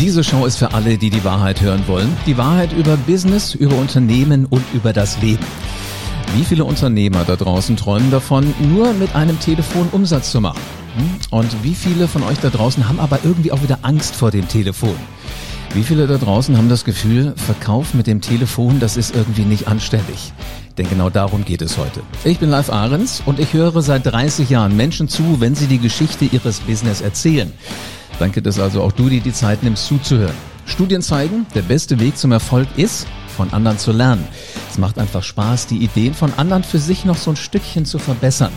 Diese Show ist für alle, die die Wahrheit hören wollen. Die Wahrheit über Business, über Unternehmen und über das Leben. Wie viele Unternehmer da draußen träumen davon, nur mit einem Telefon Umsatz zu machen? Hm? Und wie viele von euch da draußen haben aber irgendwie auch wieder Angst vor dem Telefon? Wie viele da draußen haben das Gefühl, Verkauf mit dem Telefon, das ist irgendwie nicht anständig? Denn genau darum geht es heute. Ich bin Live Ahrens und ich höre seit 30 Jahren Menschen zu, wenn sie die Geschichte ihres Business erzählen. Danke, dass also auch du dir die Zeit nimmst zuzuhören. Studien zeigen, der beste Weg zum Erfolg ist, von anderen zu lernen. Es macht einfach Spaß, die Ideen von anderen für sich noch so ein Stückchen zu verbessern.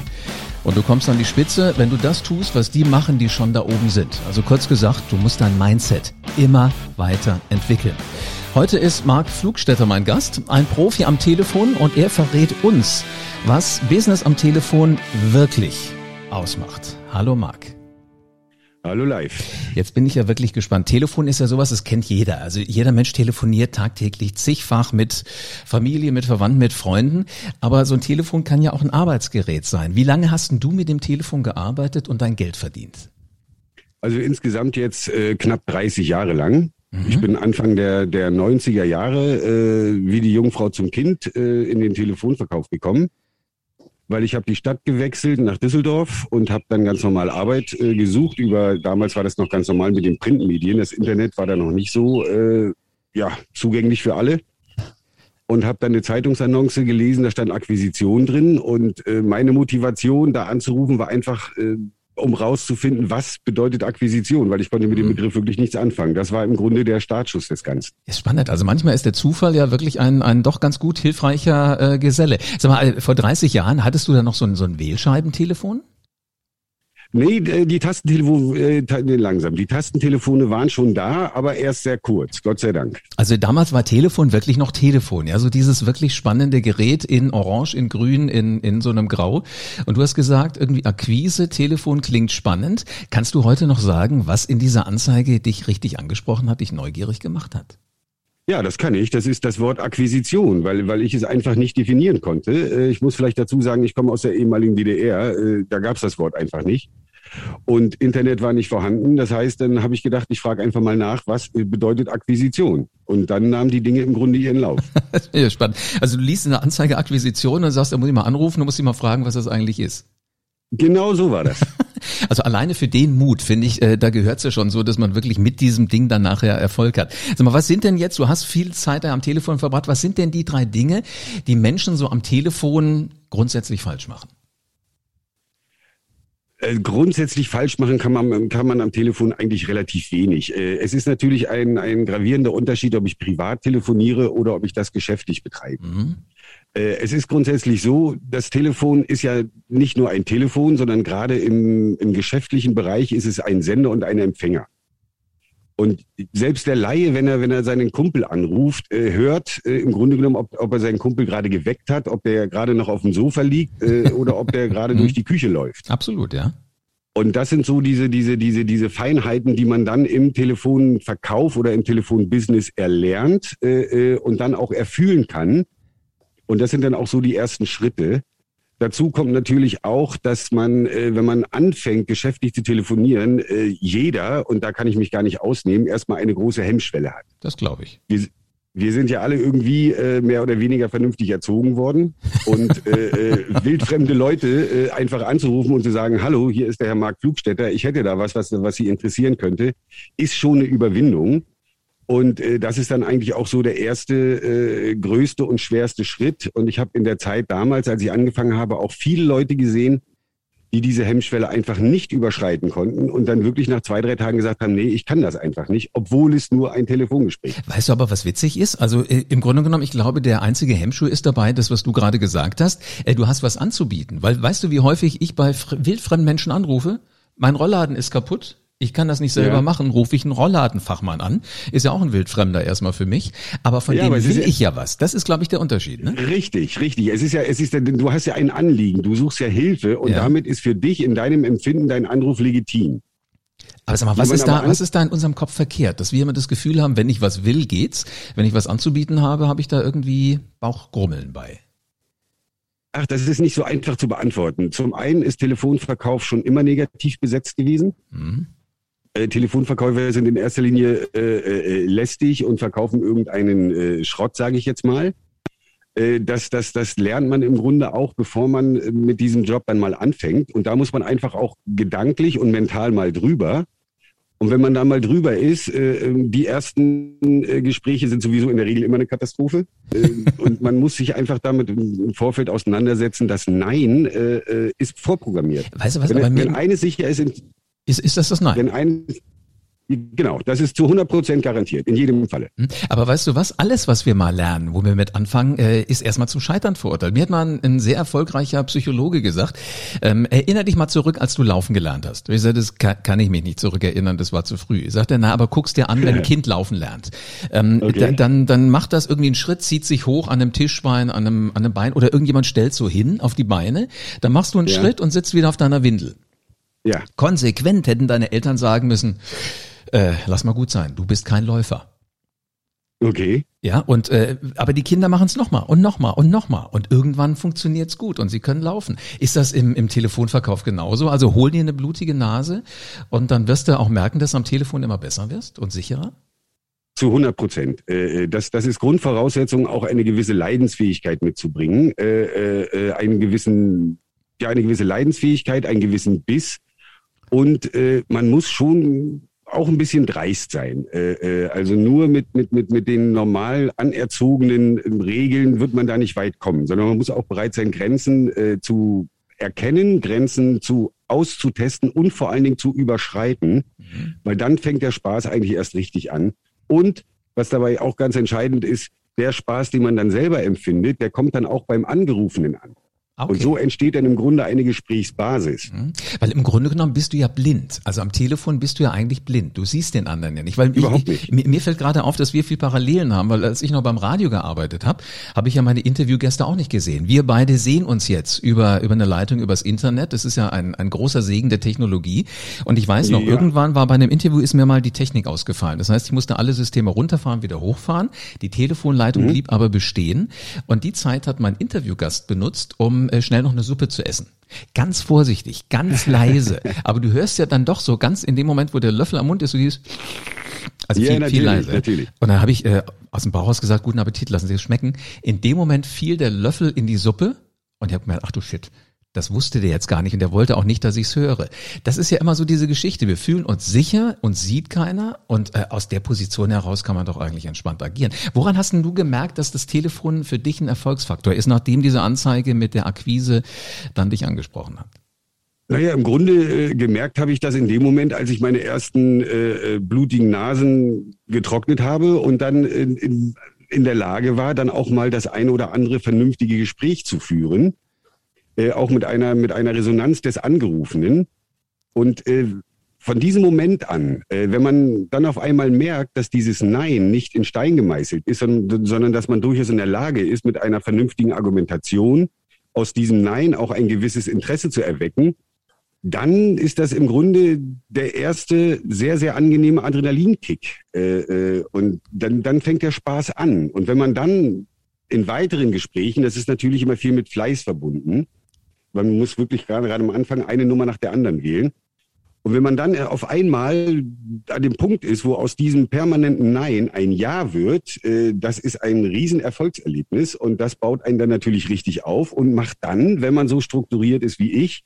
Und du kommst an die Spitze, wenn du das tust, was die machen, die schon da oben sind. Also kurz gesagt, du musst dein Mindset immer weiter entwickeln. Heute ist Marc Flugstetter mein Gast, ein Profi am Telefon und er verrät uns, was Business am Telefon wirklich ausmacht. Hallo Marc. Hallo live. Jetzt bin ich ja wirklich gespannt. Telefon ist ja sowas, das kennt jeder. Also jeder Mensch telefoniert tagtäglich zigfach mit Familie, mit Verwandten, mit Freunden. Aber so ein Telefon kann ja auch ein Arbeitsgerät sein. Wie lange hast denn du mit dem Telefon gearbeitet und dein Geld verdient? Also insgesamt jetzt äh, knapp 30 Jahre lang. Mhm. Ich bin Anfang der, der 90er Jahre äh, wie die Jungfrau zum Kind äh, in den Telefonverkauf gekommen weil ich habe die Stadt gewechselt nach Düsseldorf und habe dann ganz normal Arbeit äh, gesucht. Über damals war das noch ganz normal mit den Printmedien. Das Internet war da noch nicht so äh, ja zugänglich für alle. Und habe dann eine Zeitungsannonce gelesen, da stand Akquisition drin. Und äh, meine Motivation, da anzurufen, war einfach äh, um rauszufinden, was bedeutet Akquisition, weil ich konnte mit dem mhm. Begriff wirklich nichts anfangen. Das war im Grunde der Startschuss des Ganzen. Ist spannend. Also manchmal ist der Zufall ja wirklich ein, ein doch ganz gut hilfreicher äh, Geselle. Sag mal, äh, vor 30 Jahren hattest du da noch so ein, so ein Wählscheibentelefon? Nee, äh, die Tastentelefone, äh, langsam. Die Tastentelefone waren schon da, aber erst sehr kurz, Gott sei Dank. Also damals war Telefon wirklich noch Telefon, ja, so dieses wirklich spannende Gerät in Orange, in Grün, in, in so einem Grau. Und du hast gesagt, irgendwie Akquise, Telefon klingt spannend. Kannst du heute noch sagen, was in dieser Anzeige dich richtig angesprochen hat, dich neugierig gemacht hat? Ja, das kann ich. Das ist das Wort Akquisition, weil, weil ich es einfach nicht definieren konnte. Äh, ich muss vielleicht dazu sagen, ich komme aus der ehemaligen DDR. Da gab es das Wort einfach nicht. Und Internet war nicht vorhanden. Das heißt, dann habe ich gedacht, ich frage einfach mal nach, was bedeutet Akquisition? Und dann nahmen die Dinge im Grunde ihren Lauf. ja, spannend. Also du liest eine Anzeige Akquisition und sagst, da muss ich mal anrufen, du musst dich mal fragen, was das eigentlich ist. Genau so war das. Also alleine für den Mut, finde ich, äh, da gehört es ja schon so, dass man wirklich mit diesem Ding dann nachher Erfolg hat. Sag mal, was sind denn jetzt, du hast viel Zeit da am Telefon verbracht, was sind denn die drei Dinge, die Menschen so am Telefon grundsätzlich falsch machen? Äh, grundsätzlich falsch machen kann man, kann man am Telefon eigentlich relativ wenig. Äh, es ist natürlich ein, ein gravierender Unterschied, ob ich privat telefoniere oder ob ich das geschäftlich betreibe. Mhm. Äh, es ist grundsätzlich so, das Telefon ist ja nicht nur ein Telefon, sondern gerade im, im geschäftlichen Bereich ist es ein Sender und ein Empfänger. Und selbst der Laie, wenn er, wenn er seinen Kumpel anruft, äh, hört äh, im Grunde genommen, ob, ob er seinen Kumpel gerade geweckt hat, ob der gerade noch auf dem Sofa liegt äh, oder ob der gerade durch die Küche läuft. Absolut, ja. Und das sind so diese, diese, diese, diese Feinheiten, die man dann im Telefonverkauf oder im Telefonbusiness erlernt äh, äh, und dann auch erfühlen kann. Und das sind dann auch so die ersten Schritte. Dazu kommt natürlich auch, dass man, äh, wenn man anfängt, geschäftlich zu telefonieren, äh, jeder, und da kann ich mich gar nicht ausnehmen, erstmal eine große Hemmschwelle hat. Das glaube ich. Wir, wir sind ja alle irgendwie äh, mehr oder weniger vernünftig erzogen worden und äh, äh, wildfremde Leute äh, einfach anzurufen und zu sagen, hallo, hier ist der Herr Marc Flugstetter, ich hätte da was, was, was Sie interessieren könnte, ist schon eine Überwindung. Und äh, das ist dann eigentlich auch so der erste, äh, größte und schwerste Schritt. Und ich habe in der Zeit damals, als ich angefangen habe, auch viele Leute gesehen, die diese Hemmschwelle einfach nicht überschreiten konnten und dann wirklich nach zwei, drei Tagen gesagt haben, nee, ich kann das einfach nicht, obwohl es nur ein Telefongespräch ist. Weißt du aber, was witzig ist? Also äh, im Grunde genommen, ich glaube, der einzige Hemmschuh ist dabei, das, was du gerade gesagt hast, äh, du hast was anzubieten. Weil weißt du, wie häufig ich bei wildfremden Menschen anrufe? Mein Rollladen ist kaputt, ich kann das nicht selber ja. machen, rufe ich einen Rollladenfachmann an. Ist ja auch ein Wildfremder erstmal für mich. Aber von ja, dem will ich ja was. Das ist, glaube ich, der Unterschied. Ne? Richtig, richtig. Es ist ja, es ist, du hast ja ein Anliegen, du suchst ja Hilfe und ja. damit ist für dich in deinem Empfinden dein Anruf legitim. Aber sag mal, was ist da, was ist da in unserem Kopf verkehrt? Dass wir immer das Gefühl haben, wenn ich was will, geht's. Wenn ich was anzubieten habe, habe ich da irgendwie Bauchgrummeln bei. Ach, das ist nicht so einfach zu beantworten. Zum einen ist Telefonverkauf schon immer negativ besetzt gewesen. Mhm. Äh, Telefonverkäufer sind in erster Linie äh, äh, lästig und verkaufen irgendeinen äh, Schrott, sage ich jetzt mal. Äh, das, das, das lernt man im Grunde auch, bevor man mit diesem Job dann mal anfängt. Und da muss man einfach auch gedanklich und mental mal drüber. Und wenn man da mal drüber ist, äh, ähm, die ersten äh, Gespräche sind sowieso in der Regel immer eine Katastrophe. Äh, und man muss sich einfach damit im Vorfeld auseinandersetzen, dass Nein äh, äh ist vorprogrammiert. Weißt du was, wenn, wenn eines sicher ist, ist, ist das das Nein? Wenn ein, Genau, das ist zu 100 Prozent garantiert, in jedem Falle. Hm. Aber weißt du was, alles, was wir mal lernen, wo wir mit anfangen, äh, ist erstmal zum Scheitern verurteilt. Mir hat mal ein, sehr erfolgreicher Psychologe gesagt, ähm, erinnere dich mal zurück, als du laufen gelernt hast. Ich sagte, das kann, kann ich mich nicht zurückerinnern, das war zu früh. Ich sagte, na, aber guck's dir an, wenn ein Kind laufen lernt. Ähm, okay. dann, dann macht das irgendwie einen Schritt, zieht sich hoch an einem Tischbein, an einem, an einem Bein oder irgendjemand stellt so hin auf die Beine, dann machst du einen ja. Schritt und sitzt wieder auf deiner Windel. Ja. Konsequent hätten deine Eltern sagen müssen, äh, lass mal gut sein, du bist kein Läufer. Okay. Ja, und äh, aber die Kinder machen es nochmal und nochmal und nochmal und irgendwann funktioniert's gut und sie können laufen. Ist das im, im Telefonverkauf genauso? Also hol dir eine blutige Nase und dann wirst du auch merken, dass du am Telefon immer besser wirst und sicherer? Zu 100 Prozent. Äh, äh, das, das ist Grundvoraussetzung, auch eine gewisse Leidensfähigkeit mitzubringen, äh, äh, einen gewissen, ja, eine gewisse Leidensfähigkeit, einen gewissen Biss. Und äh, man muss schon auch ein bisschen dreist sein. Äh, äh, also nur mit, mit, mit, mit den normal anerzogenen Regeln wird man da nicht weit kommen, sondern man muss auch bereit sein, Grenzen äh, zu erkennen, Grenzen zu auszutesten und vor allen Dingen zu überschreiten, mhm. weil dann fängt der Spaß eigentlich erst richtig an. Und was dabei auch ganz entscheidend ist, der Spaß, den man dann selber empfindet, der kommt dann auch beim Angerufenen an. Okay. Und so entsteht dann im Grunde eine Gesprächsbasis. Mhm. Weil im Grunde genommen bist du ja blind. Also am Telefon bist du ja eigentlich blind. Du siehst den anderen ja nicht. Weil Überhaupt ich, nicht. Mir, fällt gerade auf, dass wir viel Parallelen haben, weil als ich noch beim Radio gearbeitet habe, habe ich ja meine Interviewgäste auch nicht gesehen. Wir beide sehen uns jetzt über, über eine Leitung übers Internet. Das ist ja ein, ein großer Segen der Technologie. Und ich weiß noch, ja. irgendwann war bei einem Interview ist mir mal die Technik ausgefallen. Das heißt, ich musste alle Systeme runterfahren, wieder hochfahren. Die Telefonleitung mhm. blieb aber bestehen. Und die Zeit hat mein Interviewgast benutzt, um äh, schnell noch eine Suppe zu essen. Ganz vorsichtig, ganz leise. Aber du hörst ja dann doch so ganz in dem Moment, wo der Löffel am Mund ist, so dieses also ja, viel, viel leise. Natürlich. Und dann habe ich äh, aus dem Bauhaus gesagt, guten Appetit, lassen Sie es schmecken. In dem Moment fiel der Löffel in die Suppe und ich habe gemerkt, ach du Shit, das wusste der jetzt gar nicht und der wollte auch nicht, dass ich es höre. Das ist ja immer so diese Geschichte. Wir fühlen uns sicher, uns sieht keiner und äh, aus der Position heraus kann man doch eigentlich entspannt agieren. Woran hast denn du gemerkt, dass das Telefon für dich ein Erfolgsfaktor ist, nachdem diese Anzeige mit der Akquise dann dich angesprochen hat? Naja, im Grunde äh, gemerkt habe ich das in dem Moment, als ich meine ersten äh, äh blutigen Nasen getrocknet habe und dann in, in, in der Lage war, dann auch mal das eine oder andere vernünftige Gespräch zu führen äh, auch mit einer, mit einer Resonanz des Angerufenen. Und äh, von diesem Moment an, äh, wenn man dann auf einmal merkt, dass dieses Nein nicht in Stein gemeißelt ist, sondern, sondern dass man durchaus in der Lage ist, mit einer vernünftigen Argumentation aus diesem Nein auch ein gewisses Interesse zu erwecken, dann ist das im Grunde der erste sehr, sehr angenehme Adrenalinkick. Äh, äh, und dann, dann fängt der Spaß an. Und wenn man dann in weiteren Gesprächen, das ist natürlich immer viel mit Fleiß verbunden, man muss wirklich gerade, gerade am Anfang eine Nummer nach der anderen wählen. Und wenn man dann auf einmal an dem Punkt ist, wo aus diesem permanenten Nein ein Ja wird, äh, das ist ein Riesenerfolgserlebnis und das baut einen dann natürlich richtig auf und macht dann, wenn man so strukturiert ist wie ich,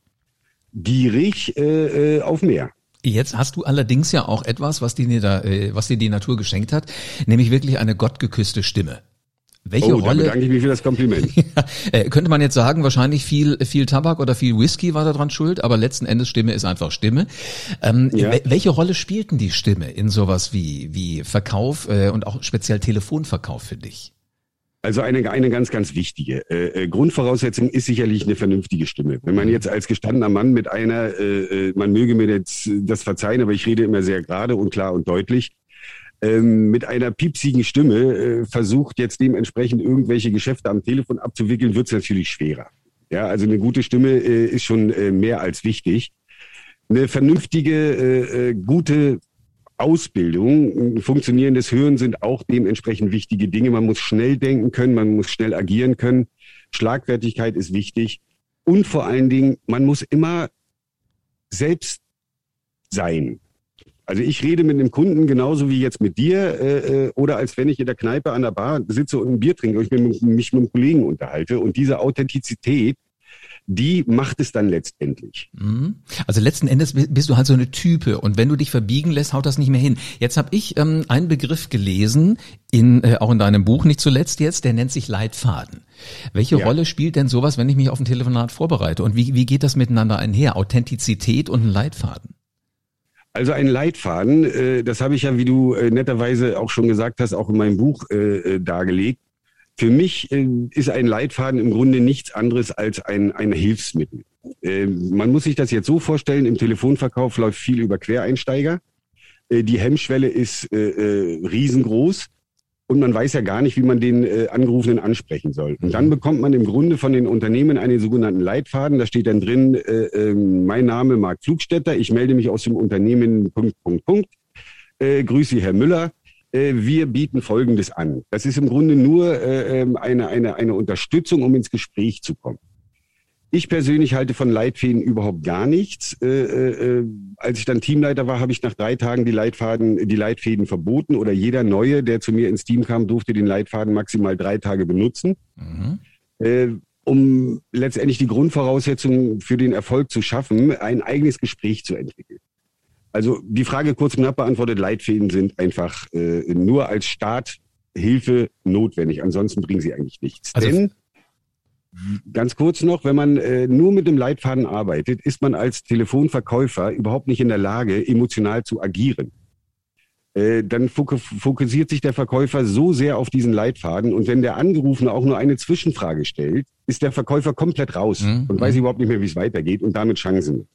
gierig äh, äh auf mehr. Jetzt hast du allerdings ja auch etwas, was dir, da, äh, was dir die Natur geschenkt hat, nämlich wirklich eine gottgeküsste Stimme. Welche oh, Rolle? Danke ich mich für das Kompliment. äh, könnte man jetzt sagen, wahrscheinlich viel, viel Tabak oder viel Whisky war daran schuld, aber letzten Endes Stimme ist einfach Stimme. Ähm, ja. Welche Rolle spielten die Stimme in sowas wie, wie Verkauf äh, und auch speziell Telefonverkauf für dich? Also eine, eine ganz, ganz wichtige. Äh, äh, Grundvoraussetzung ist sicherlich eine vernünftige Stimme. Wenn man jetzt als gestandener Mann mit einer, äh, äh man möge mir jetzt das verzeihen, aber ich rede immer sehr gerade und klar und deutlich, ähm, mit einer piepsigen Stimme äh, versucht, jetzt dementsprechend irgendwelche Geschäfte am Telefon abzuwickeln, wird es natürlich schwerer. Ja, also eine gute Stimme äh, ist schon äh, mehr als wichtig. Eine vernünftige, äh, äh, gute Ausbildung, funktionierendes Hören sind auch dementsprechend wichtige Dinge. Man muss schnell denken können, man muss schnell agieren können. Schlagfertigkeit ist wichtig. Und vor allen Dingen, man muss immer selbst sein. Also ich rede mit einem Kunden genauso wie jetzt mit dir äh, äh oder als wenn ich in der Kneipe an der Bar sitze und ein Bier trinke und ich mich mit einem Kollegen unterhalte. Und diese Authentizität, die macht es dann letztendlich. Mhm. Also letzten Endes bist du halt so eine Type und wenn du dich verbiegen lässt, haut das nicht mehr hin. Jetzt habe ich ähm, einen Begriff gelesen, in, äh, auch in deinem Buch nicht zuletzt jetzt, der nennt sich Leitfaden. Welche ja. Rolle spielt denn sowas, wenn ich mich auf ein Telefonat vorbereite und wie, wie geht das miteinander einher? Authentizität und ein Leitfaden? Also ein Leitfaden, äh, das habe ich ja, wie du äh, netterweise auch schon gesagt hast, auch in meinem Buch äh, dargelegt. Für mich ist ein Leitfaden im Grunde nichts anderes als ein, ein Hilfsmittel. Man muss sich das jetzt so vorstellen, im Telefonverkauf läuft viel über Quereinsteiger. Die Hemmschwelle ist riesengroß und man weiß ja gar nicht, wie man den äh, Angerufenen ansprechen soll. Und dann mhm. bekommt man im Grunde von den Unternehmen einen sogenannten Leitfaden. Da steht dann drin, äh, äh, mein Name Marc Flugstetter, ich melde mich aus dem Unternehmen Punkt, Punkt, Punkt. Äh, grüße Herr Müller. Äh, wir bieten Folgendes an. Das ist im Grunde nur äh, ähm, eine, eine, eine Unterstützung, um ins Gespräch zu kommen. Ich persönlich halte von Leitfäden überhaupt gar nichts. Äh, äh, als ich dann Teamleiter war, habe ich nach drei Tagen die Leitfaden, die Leitfäden verboten oder jeder Neue, der zu mir ins Team kam, durfte den Leitfaden maximal drei Tage benutzen, mhm. äh, um letztendlich die Grundvoraussetzungen für den Erfolg zu schaffen, ein eigenes Gespräch zu entwickeln. Also die Frage kurz und knapp beantwortet, Leitfäden sind einfach äh, nur als Starthilfe notwendig. Ansonsten bringen sie eigentlich nichts. Also Denn Ganz kurz noch, wenn man äh, nur mit dem Leitfaden arbeitet, ist man als Telefonverkäufer überhaupt nicht in der Lage, emotional zu agieren. Äh, dann fokussiert sich der Verkäufer so sehr auf diesen Leitfaden und wenn der Angerufene auch nur eine Zwischenfrage stellt, ist der Verkäufer komplett raus mhm. und weiß mhm. überhaupt nicht mehr, wie es weitergeht und damit Chancen.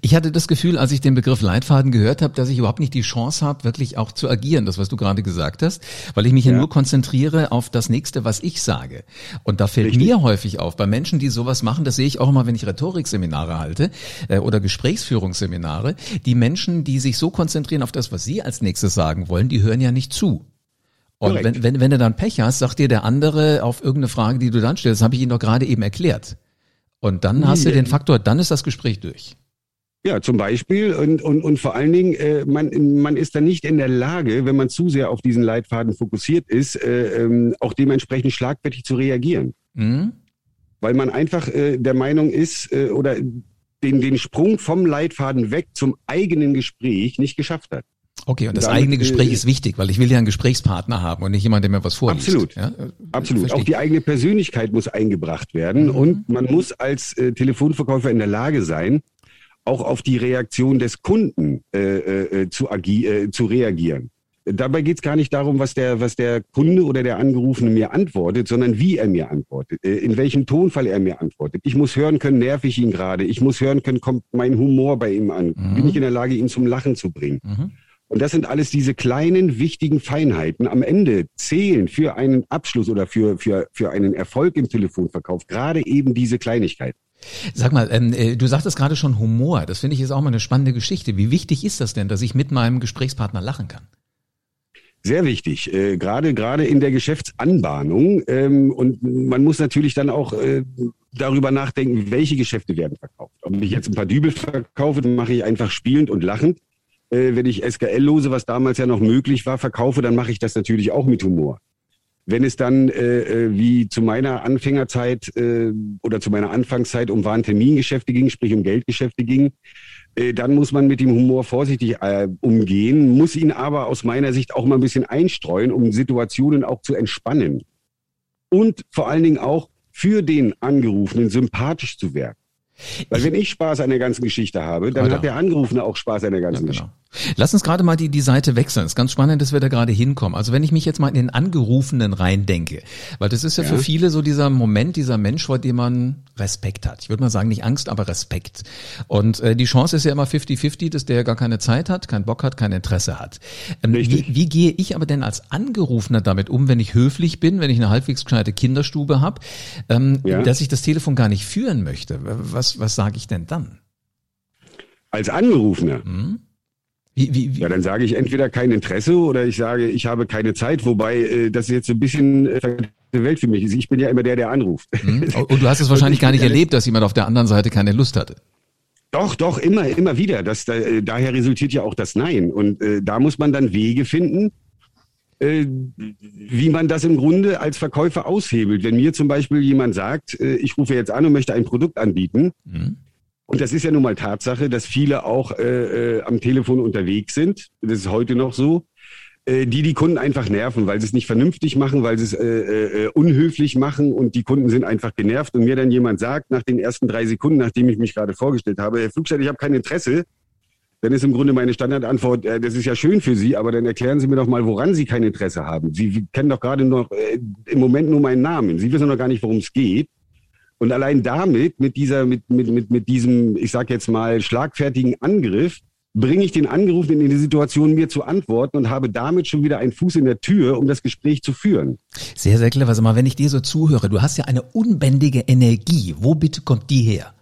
Ich hatte das Gefühl, als ich den Begriff Leitfaden gehört habe, dass ich überhaupt nicht die Chance habe, wirklich auch zu agieren, das was du gerade gesagt hast, weil ich mich ja. nur konzentriere auf das nächste, was ich sage. Und da fällt Richtig. mir häufig auf, bei Menschen, die sowas machen, das sehe ich auch immer, wenn ich Rhetorikseminare halte äh, oder Gesprächsführungsseminare, die Menschen, die sich so konzentrieren auf das, was sie als nächstes sagen wollen, die hören ja nicht zu. Und wenn, wenn, wenn du dann Pech hast, sagt dir der andere auf irgendeine Frage, die du dann stellst, habe ich ihn doch gerade eben erklärt. Und dann hast du den Faktor, dann ist das Gespräch durch. Ja, zum Beispiel und, und, und vor allen Dingen, äh, man, man ist dann nicht in der Lage, wenn man zu sehr auf diesen Leitfaden fokussiert ist, äh, ähm, auch dementsprechend schlagfertig zu reagieren. Mhm. Weil man einfach äh, der Meinung ist äh, oder den, den Sprung vom Leitfaden weg zum eigenen Gespräch nicht geschafft hat. Okay, und das Damit, eigene Gespräch äh, ist wichtig, weil ich will ja einen Gesprächspartner haben und nicht jemand, der mir was vorliest. Absolut, ja? absolut. Verstehe. Auch die eigene Persönlichkeit muss eingebracht werden mhm. und man muss als äh, Telefonverkäufer in der Lage sein, auch auf die Reaktion des Kunden äh, äh, zu, agi äh, zu reagieren. Dabei geht es gar nicht darum, was der, was der Kunde oder der Angerufene mir antwortet, sondern wie er mir antwortet, äh, in welchem Tonfall er mir antwortet. Ich muss hören können, nerv ich ihn gerade. Ich muss hören können, kommt mein Humor bei ihm an. Mhm. Bin ich in der Lage, ihn zum Lachen zu bringen? Mhm. Und das sind alles diese kleinen, wichtigen Feinheiten. Am Ende zählen für einen Abschluss oder für, für, für einen Erfolg im Telefonverkauf gerade eben diese Kleinigkeiten. Sag mal, ähm, äh, du sagtest gerade schon Humor. Das finde ich jetzt auch mal eine spannende Geschichte. Wie wichtig ist das denn, dass ich mit meinem Gesprächspartner lachen kann? Sehr wichtig, äh, gerade gerade in der Geschäftsanbahnung. Ähm, und man muss natürlich dann auch äh, darüber nachdenken, welche Geschäfte werden verkauft. Ob ich jetzt ein paar Dübel verkaufe, mache ich einfach spielend und lachend. Äh, wenn ich SKL-Lose, was damals ja noch möglich war, verkaufe, dann mache ich das natürlich auch mit Humor. Wenn es dann äh, äh, wie zu meiner Anfängerzeit äh, oder zu meiner Anfangszeit um Warentermingeschäfte ging, sprich um Geldgeschäfte ging, äh, dann muss man mit dem Humor vorsichtig äh, umgehen, muss ihn aber aus meiner Sicht auch mal ein bisschen einstreuen, um Situationen auch zu entspannen. Und vor allen Dingen auch für den Angerufenen sympathisch zu werden. Weil wenn ich Spaß an der ganzen Geschichte habe, dann Alter. hat der Angerufene auch Spaß an der ganzen ja, genau. Geschichte. Lass uns gerade mal die, die Seite wechseln. Es ist ganz spannend, dass wir da gerade hinkommen. Also wenn ich mich jetzt mal in den Angerufenen reindenke, weil das ist ja, ja. für viele so dieser Moment, dieser Mensch, vor dem man Respekt hat. Ich würde mal sagen, nicht Angst, aber Respekt. Und äh, die Chance ist ja immer 50-50, dass der gar keine Zeit hat, keinen Bock hat, kein Interesse hat. Ähm, wie, wie gehe ich aber denn als Angerufener damit um, wenn ich höflich bin, wenn ich eine halbwegs gescheite Kinderstube habe, ähm, ja. dass ich das Telefon gar nicht führen möchte? Was, was sage ich denn dann? Als Angerufener? Hm? Wie, wie, wie? Ja, dann sage ich entweder kein Interesse oder ich sage, ich habe keine Zeit, wobei äh, das jetzt ein bisschen äh, Welt für mich ist. Ich bin ja immer der, der anruft. Mhm. Und du hast es wahrscheinlich gar nicht erlebt, dass jemand auf der anderen Seite keine Lust hatte. Doch, doch, immer, immer wieder. Das, da, daher resultiert ja auch das Nein. Und äh, da muss man dann Wege finden, äh, wie man das im Grunde als Verkäufer aushebelt. Wenn mir zum Beispiel jemand sagt, äh, ich rufe jetzt an und möchte ein Produkt anbieten, mhm. Und das ist ja nun mal Tatsache, dass viele auch äh, äh, am Telefon unterwegs sind, das ist heute noch so, äh, die die Kunden einfach nerven, weil sie es nicht vernünftig machen, weil sie es äh, äh, unhöflich machen und die Kunden sind einfach genervt und mir dann jemand sagt nach den ersten drei Sekunden, nachdem ich mich gerade vorgestellt habe, Herr Flugstedt, ich habe kein Interesse, dann ist im Grunde meine Standardantwort, äh, das ist ja schön für Sie, aber dann erklären Sie mir doch mal, woran Sie kein Interesse haben. Sie kennen doch gerade noch äh, im Moment nur meinen Namen. Sie wissen doch gar nicht, worum es geht. Und allein damit, mit dieser, mit, mit, mit, mit diesem, ich sag jetzt mal, schlagfertigen Angriff, bringe ich den Angerufenen in die Situation, mir zu antworten und habe damit schon wieder einen Fuß in der Tür, um das Gespräch zu führen. Sehr, sehr clever. Sag mal, wenn ich dir so zuhöre, du hast ja eine unbändige Energie. Wo bitte kommt die her?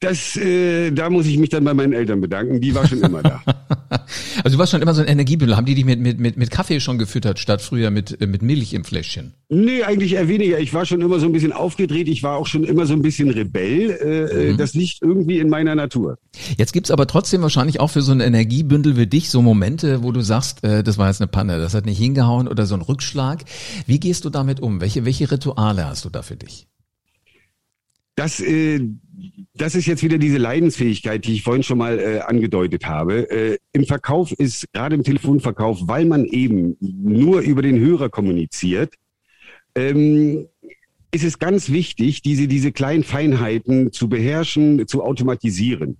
Das, äh, da muss ich mich dann bei meinen Eltern bedanken. Die war schon immer da. also du warst schon immer so ein Energiebündel. Haben die dich mit, mit, mit, mit Kaffee schon gefüttert, statt früher mit, äh, mit Milch im Fläschchen? Nee, eigentlich eher weniger. Ich war schon immer so ein bisschen aufgedreht. Ich war auch schon immer so ein bisschen Rebell. Äh, äh, mhm. Das liegt irgendwie in meiner Natur. Jetzt gibt's aber trotzdem wahrscheinlich auch für so ein Energiebündel wie dich so Momente, wo du sagst, äh, das war jetzt eine Panne, das hat nicht hingehauen oder so ein Rückschlag. Wie gehst du damit um? Welche, welche Rituale hast du da für dich? Das, äh, das ist jetzt wieder diese Leidensfähigkeit, die ich vorhin schon mal äh, angedeutet habe. Äh, Im Verkauf ist, gerade im Telefonverkauf, weil man eben nur über den Hörer kommuniziert, ähm, ist es ganz wichtig, diese, diese kleinen Feinheiten zu beherrschen, zu automatisieren.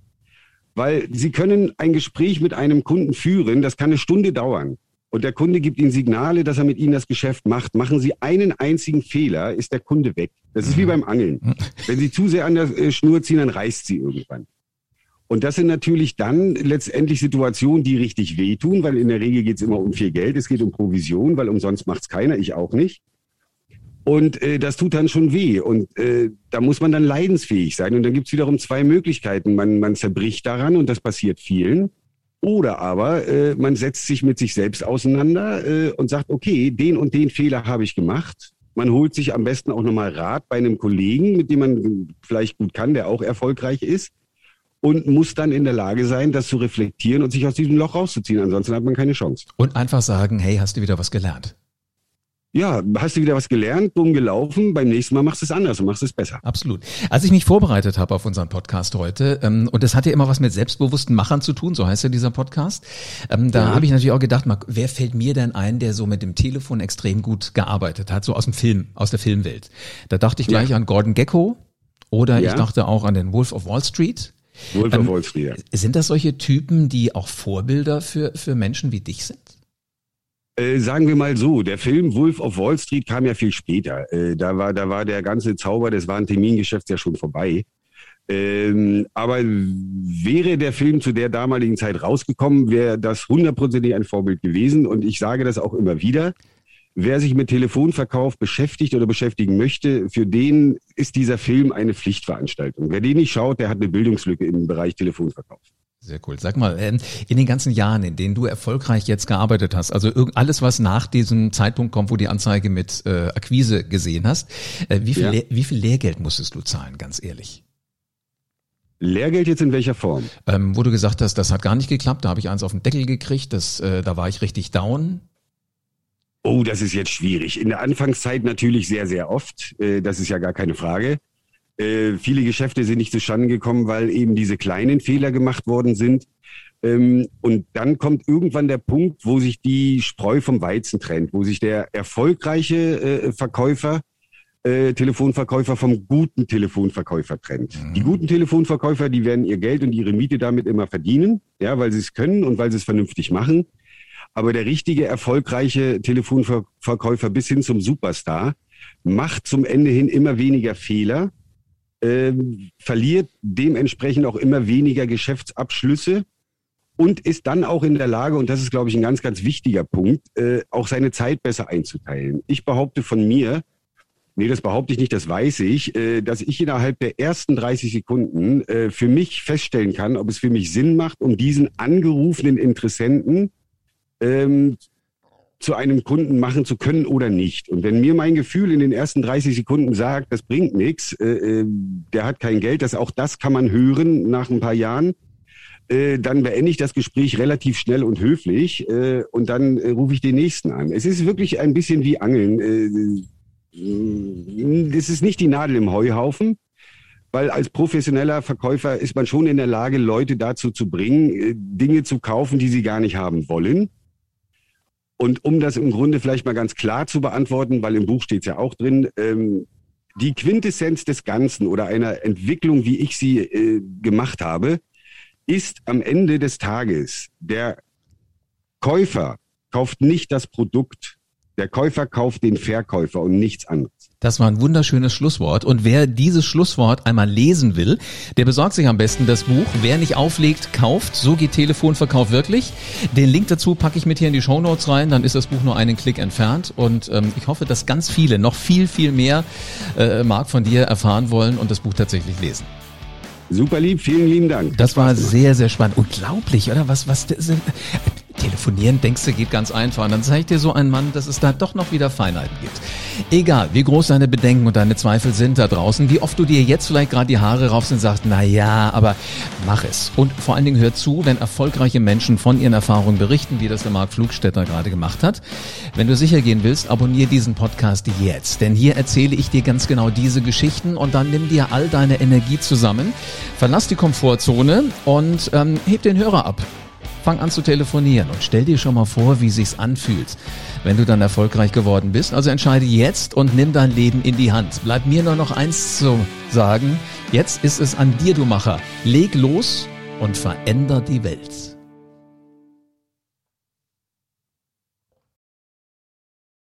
Weil Sie können ein Gespräch mit einem Kunden führen, das kann eine Stunde dauern und der Kunde gibt Ihnen Signale, dass er mit Ihnen das Geschäft macht, machen Sie einen einzigen Fehler, ist der Kunde weg. Das ist wie mhm. beim Angeln. Wenn Sie zu sehr an der äh, Schnur ziehen, dann reißt sie irgendwann. Und das sind natürlich dann letztendlich Situationen, die richtig wehtun, weil in der Regel geht es immer um viel Geld, es geht um Provision, weil umsonst macht es keiner, ich auch nicht. Und äh, das tut dann schon weh. Und äh, da muss man dann leidensfähig sein. Und dann gibt es wiederum zwei Möglichkeiten. Man, man zerbricht daran und das passiert vielen. Oder aber äh, man setzt sich mit sich selbst auseinander äh, und sagt, okay, den und den Fehler habe ich gemacht. Man holt sich am besten auch nochmal Rat bei einem Kollegen, mit dem man vielleicht gut kann, der auch erfolgreich ist und muss dann in der Lage sein, das zu reflektieren und sich aus diesem Loch rauszuziehen. Ansonsten hat man keine Chance. Und einfach sagen, hey, hast du wieder was gelernt? Ja, hast du wieder was gelernt, dumm gelaufen, beim nächsten Mal machst du es anders und machst es besser. Absolut. Als ich mich vorbereitet habe auf unseren Podcast heute, ähm, und das hat ja immer was mit selbstbewussten Machern zu tun, so heißt ja dieser Podcast, ähm, da ja. habe ich natürlich auch gedacht, mal, wer fällt mir denn ein, der so mit dem Telefon extrem gut gearbeitet hat, so aus dem Film, aus der Filmwelt. Da dachte ich gleich ja. an Gordon Gecko oder ja. ich dachte auch an den Wolf of Wall Street. Wolf ähm, of Wall Street, ja. Sind das solche Typen, die auch Vorbilder für, für Menschen wie dich sind? Äh, sagen wir mal so, der Film Wolf of Wall Street kam ja viel später. Äh, da, war, da war der ganze Zauber des wahren Termingeschäfts ja schon vorbei. Ähm, aber wäre der Film zu der damaligen Zeit rausgekommen, wäre das hundertprozentig ein Vorbild gewesen. Und ich sage das auch immer wieder. Wer sich mit Telefonverkauf beschäftigt oder beschäftigen möchte, für den ist dieser Film eine Pflichtveranstaltung. Wer den nicht schaut, der hat eine Bildungslücke im Bereich Telefonverkauf. Sehr cool. Sag mal, ähm, in den ganzen Jahren, in denen du erfolgreich jetzt gearbeitet hast, also alles, was nach diesem Zeitpunkt kommt, wo die Anzeige mit äh, Akquise gesehen hast, äh, wie, viel ja. wie viel Lehrgeld musstest du zahlen, ganz ehrlich? Lehrgeld jetzt in welcher Form? Ähm, wo du gesagt hast, das hat gar nicht geklappt, da habe ich eins auf den Deckel gekriegt, das, äh, da war ich richtig down. Oh, das ist jetzt schwierig. In der Anfangszeit natürlich sehr, sehr oft. Äh, das ist ja gar keine Frage. Äh, viele Geschäfte sind nicht zustande gekommen, weil eben diese kleinen Fehler gemacht worden sind. Ähm, und dann kommt irgendwann der Punkt, wo sich die Spreu vom Weizen trennt, wo sich der erfolgreiche äh, Verkäufer, äh, Telefonverkäufer vom guten Telefonverkäufer trennt. Mhm. Die guten Telefonverkäufer, die werden ihr Geld und ihre Miete damit immer verdienen, ja, weil sie es können und weil sie es vernünftig machen. Aber der richtige, erfolgreiche Telefonverkäufer bis hin zum Superstar macht zum Ende hin immer weniger Fehler ähm, verliert dementsprechend auch immer weniger Geschäftsabschlüsse und ist dann auch in der Lage, und das ist, glaube ich, ein ganz, ganz wichtiger Punkt, äh, auch seine Zeit besser einzuteilen. Ich behaupte von mir, nee, das behaupte ich nicht, das weiß ich, äh, dass ich innerhalb der ersten 30 Sekunden äh, für mich feststellen kann, ob es für mich Sinn macht, um diesen angerufenen Interessenten ähm, zu einem Kunden machen zu können oder nicht. Und wenn mir mein Gefühl in den ersten 30 Sekunden sagt, das bringt nichts, äh, äh, der hat kein Geld, das auch das kann man hören nach ein paar Jahren, äh, dann beende ich das Gespräch relativ schnell und höflich äh, und dann äh, rufe ich den nächsten an. Es ist wirklich ein bisschen wie Angeln. Äh, das ist nicht die Nadel im Heuhaufen, weil als professioneller Verkäufer ist man schon in der Lage, Leute dazu zu bringen, Dinge zu kaufen, die sie gar nicht haben wollen. Und um das im Grunde vielleicht mal ganz klar zu beantworten, weil im Buch steht es ja auch drin, ähm, die Quintessenz des Ganzen oder einer Entwicklung, wie ich sie äh, gemacht habe, ist am Ende des Tages, der Käufer kauft nicht das Produkt, der Käufer kauft den Verkäufer und nichts anderes. Das war ein wunderschönes Schlusswort. Und wer dieses Schlusswort einmal lesen will, der besorgt sich am besten das Buch. Wer nicht auflegt, kauft. So geht Telefonverkauf wirklich. Den Link dazu packe ich mit hier in die Show Notes rein. Dann ist das Buch nur einen Klick entfernt. Und ähm, ich hoffe, dass ganz viele noch viel, viel mehr, äh, Marc, von dir erfahren wollen und das Buch tatsächlich lesen. Super lieb, vielen lieben Dank. Das war sehr, sehr spannend. Unglaublich, oder? Was, was, telefonieren, denkst du, geht ganz einfach. Und dann zeigt dir so ein Mann, dass es da doch noch wieder Feinheiten gibt. Egal, wie groß deine Bedenken und deine Zweifel sind da draußen, wie oft du dir jetzt vielleicht gerade die Haare raufst und sagst, na ja, aber mach es. Und vor allen Dingen hör zu, wenn erfolgreiche Menschen von ihren Erfahrungen berichten, wie das der Marc Flugstätter gerade gemacht hat. Wenn du sicher gehen willst, abonniere diesen Podcast jetzt. Denn hier erzähle ich dir ganz genau diese Geschichten und dann nimm dir all deine Energie zusammen, verlass die Komfortzone und ähm, heb den Hörer ab fang an zu telefonieren und stell dir schon mal vor, wie sich's anfühlt, wenn du dann erfolgreich geworden bist. Also entscheide jetzt und nimm dein Leben in die Hand. Bleibt mir nur noch eins zu sagen. Jetzt ist es an dir, du Macher. Leg los und veränder die Welt.